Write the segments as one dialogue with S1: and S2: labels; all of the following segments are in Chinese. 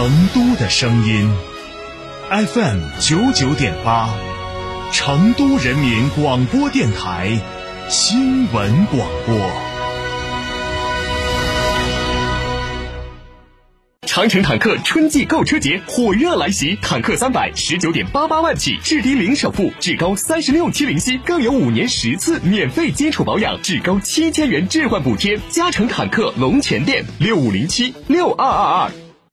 S1: 成都的声音，FM 九九点八，成都人民广播电台新闻广播。
S2: 长城坦克春季购车节火热来袭，坦克三百十九点八八万起，至低零首付，至高三十六期零息，更有五年十次免费基础保养，至高七千元置换补贴。嘉诚坦克龙泉店六五零七六二二二。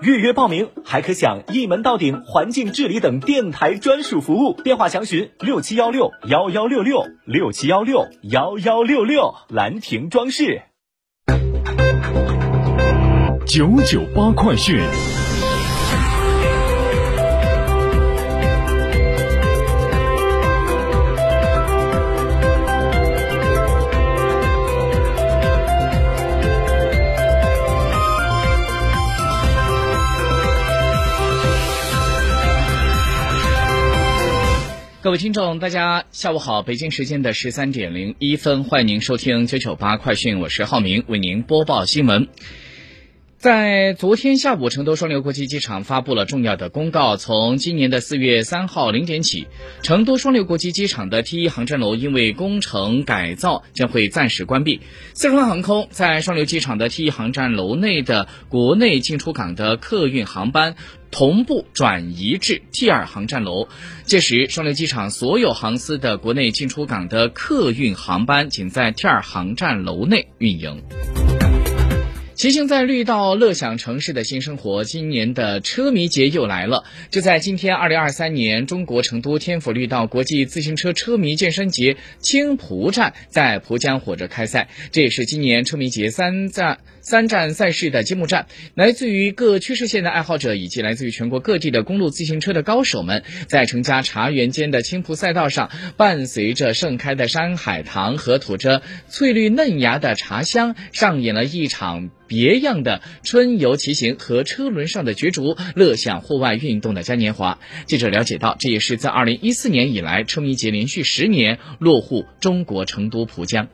S3: 预约报名还可享一门到顶环境治理等电台专属服务，电话详询六七幺六幺幺六六六七幺六幺幺六六。兰亭装饰，
S1: 九九八快讯。
S4: 各位听众，大家下午好！北京时间的十三点零一分，欢迎您收听九九八快讯，我是浩明，为您播报新闻。在昨天下午，成都双流国际机场发布了重要的公告。从今年的四月三号零点起，成都双流国际机场的 T 一航站楼因为工程改造将会暂时关闭。四川航空在双流机场的 T 一航站楼内的国内进出港的客运航班同步转移至 T 二航站楼，届时双流机场所有航司的国内进出港的客运航班仅在 T 二航站楼内运营。骑行在绿道，乐享城市的新生活。今年的车迷节又来了，就在今天，二零二三年中国成都天府绿道国际自行车车迷健身节青浦站在浦江火热开赛，这也是今年车迷节三站三站赛事的揭幕战。来自于各区市县的爱好者以及来自于全国各地的公路自行车的高手们，在成家茶园间的青浦赛道上，伴随着盛开的山海棠和吐着翠绿嫩芽的茶香，上演了一场。别样的春游骑行和车轮上的角逐，乐享户外运动的嘉年华。记者了解到，这也是在二零一四年以来，车迷节连续十年落户中国成都蒲江。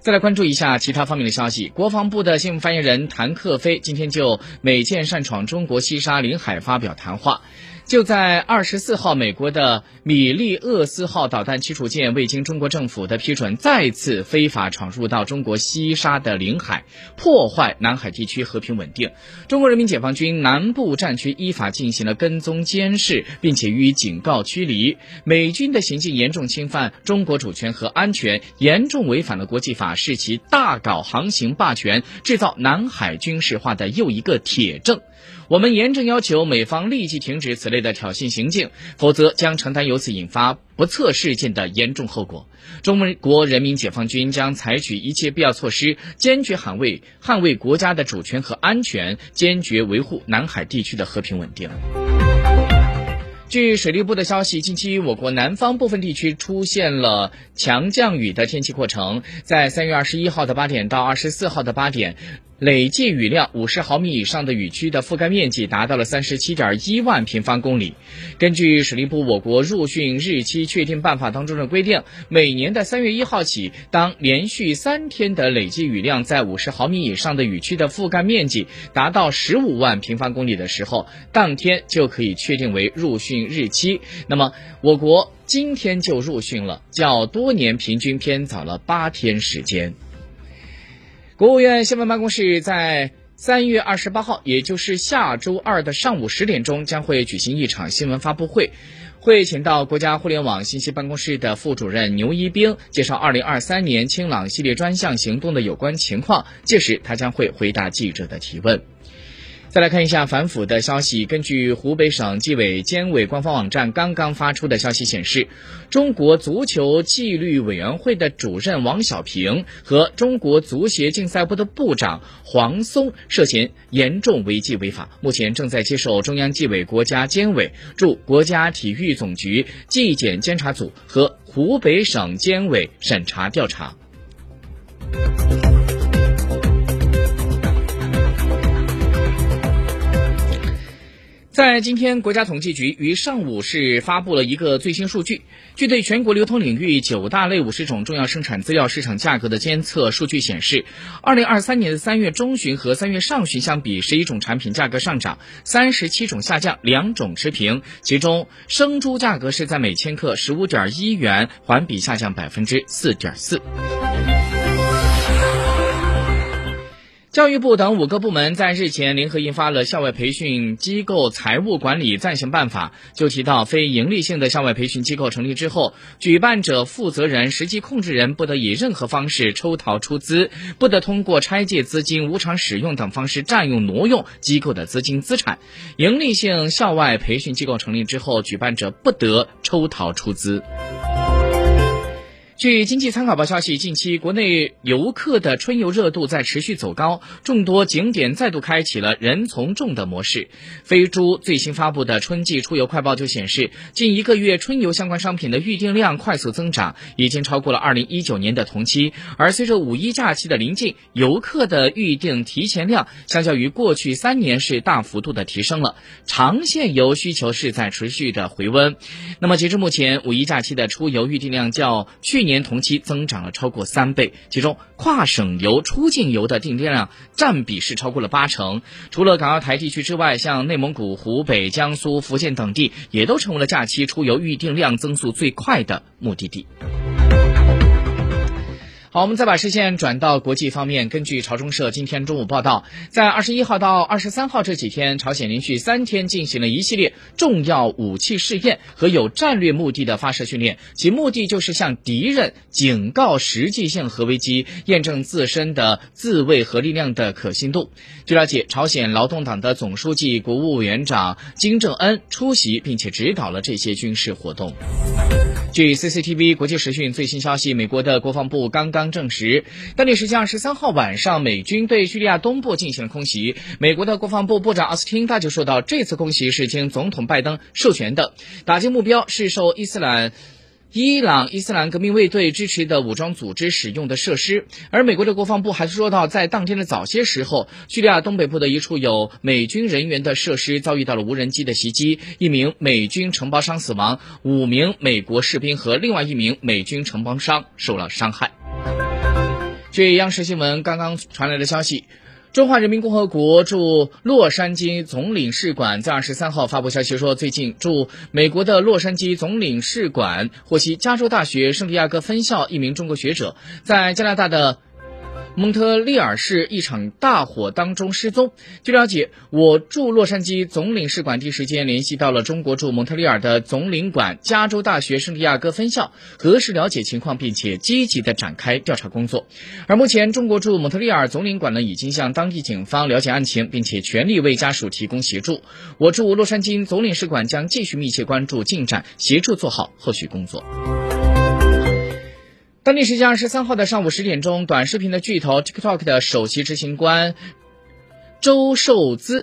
S4: 再来关注一下其他方面的消息，国防部的新闻发言人谭克飞今天就美舰擅闯中国西沙领海发表谈话。就在二十四号，美国的米利厄斯号导弹驱逐舰未经中国政府的批准，再次非法闯入到中国西沙的领海，破坏南海地区和平稳定。中国人民解放军南部战区依法进行了跟踪监视，并且予以警告驱离。美军的行径严重侵犯中国主权和安全，严重违反了国际法，是其大搞航行霸权、制造南海军事化的又一个铁证。我们严正要求美方立即停止此类的挑衅行径，否则将承担由此引发不测事件的严重后果。中国人民解放军将采取一切必要措施，坚决捍卫捍卫国家的主权和安全，坚决维护南海地区的和平稳定。据水利部的消息，近期我国南方部分地区出现了强降雨的天气过程，在三月二十一号的八点到二十四号的八点。累计雨量五十毫米以上的雨区的覆盖面积达到了三十七点一万平方公里。根据水利部我国入汛日期确定办法当中的规定，每年的三月一号起，当连续三天的累计雨量在五十毫米以上的雨区的覆盖面积达到十五万平方公里的时候，当天就可以确定为入汛日期。那么，我国今天就入汛了，较多年平均偏早了八天时间。国务院新闻办公室在三月二十八号，也就是下周二的上午十点钟，将会举行一场新闻发布会，会请到国家互联网信息办公室的副主任牛一兵介绍二零二三年清朗系列专项行动的有关情况。届时，他将会回答记者的提问。再来看一下反腐的消息。根据湖北省纪委监委官方网站刚刚发出的消息显示，中国足球纪律委员会的主任王小平和中国足协竞赛部的部长黄松涉嫌严重违纪违法，目前正在接受中央纪委国家监委驻国家体育总局纪检监察组和湖北省监委审查调查。在今天，国家统计局于上午是发布了一个最新数据。据对全国流通领域九大类五十种重要生产资料市场价格的监测数据显示，二零二三年的三月中旬和三月上旬相比，十一种产品价格上涨，三十七种下降，两种持平。其中，生猪价格是在每千克十五点一元，环比下降百分之四点四。教育部等五个部门在日前联合印发了《校外培训机构财务管理暂行办法》，就提到非营利性的校外培训机构成立之后，举办者、负责人、实际控制人不得以任何方式抽逃出资，不得通过拆借资金、无偿使用等方式占用、挪用机构的资金资产。营利性校外培训机构成立之后，举办者不得抽逃出资。据经济参考报消息，近期国内游客的春游热度在持续走高，众多景点再度开启了人从众的模式。飞猪最新发布的春季出游快报就显示，近一个月春游相关商品的预订量快速增长，已经超过了二零一九年的同期。而随着五一假期的临近，游客的预订提前量相较于过去三年是大幅度的提升了，长线游需求是在持续的回温。那么截至目前，五一假期的出游预订量较去去。年同期增长了超过三倍，其中跨省游、出境游的订单量占比是超过了八成。除了港澳台地区之外，像内蒙古、湖北、江苏、福建等地也都成为了假期出游预订量增速最快的目的地。好，我们再把视线转到国际方面。根据朝中社今天中午报道，在二十一号到二十三号这几天，朝鲜连续三天进行了一系列重要武器试验和有战略目的的发射训练，其目的就是向敌人警告实际性核危机，验证自身的自卫核力量的可信度。据了解，朝鲜劳动党的总书记、国务委员长金正恩出席并且指导了这些军事活动。据 CCTV 国际时讯最新消息，美国的国防部刚刚刚证实，当地时间二十三号晚上，美军对叙利亚东部进行了空袭。美国的国防部部长奥斯汀他就说到，这次空袭是经总统拜登授权的，打击目标是受伊斯兰。伊朗伊斯兰革命卫队支持的武装组织使用的设施，而美国的国防部还说到，在当天的早些时候，叙利亚东北部的一处有美军人员的设施遭遇到了无人机的袭击，一名美军承包商死亡，五名美国士兵和另外一名美军承包商受了伤害。据央视新闻刚刚传来的消息。中华人民共和国驻洛杉矶总领事馆在二十三号发布消息说，最近驻美国的洛杉矶总领事馆获悉，加州大学圣地亚哥分校一名中国学者在加拿大的。蒙特利尔市一场大火当中失踪。据了解，我驻洛杉矶总领事馆第一时间联系到了中国驻蒙特利尔的总领馆加州大学圣地亚哥分校，核实了解情况，并且积极的展开调查工作。而目前，中国驻蒙特利尔总领馆呢，已经向当地警方了解案情，并且全力为家属提供协助。我驻洛杉矶总领事馆将继续密切关注进展，协助做好后续工作。当地时间二十三号的上午十点钟，短视频的巨头 TikTok 的首席执行官周受资。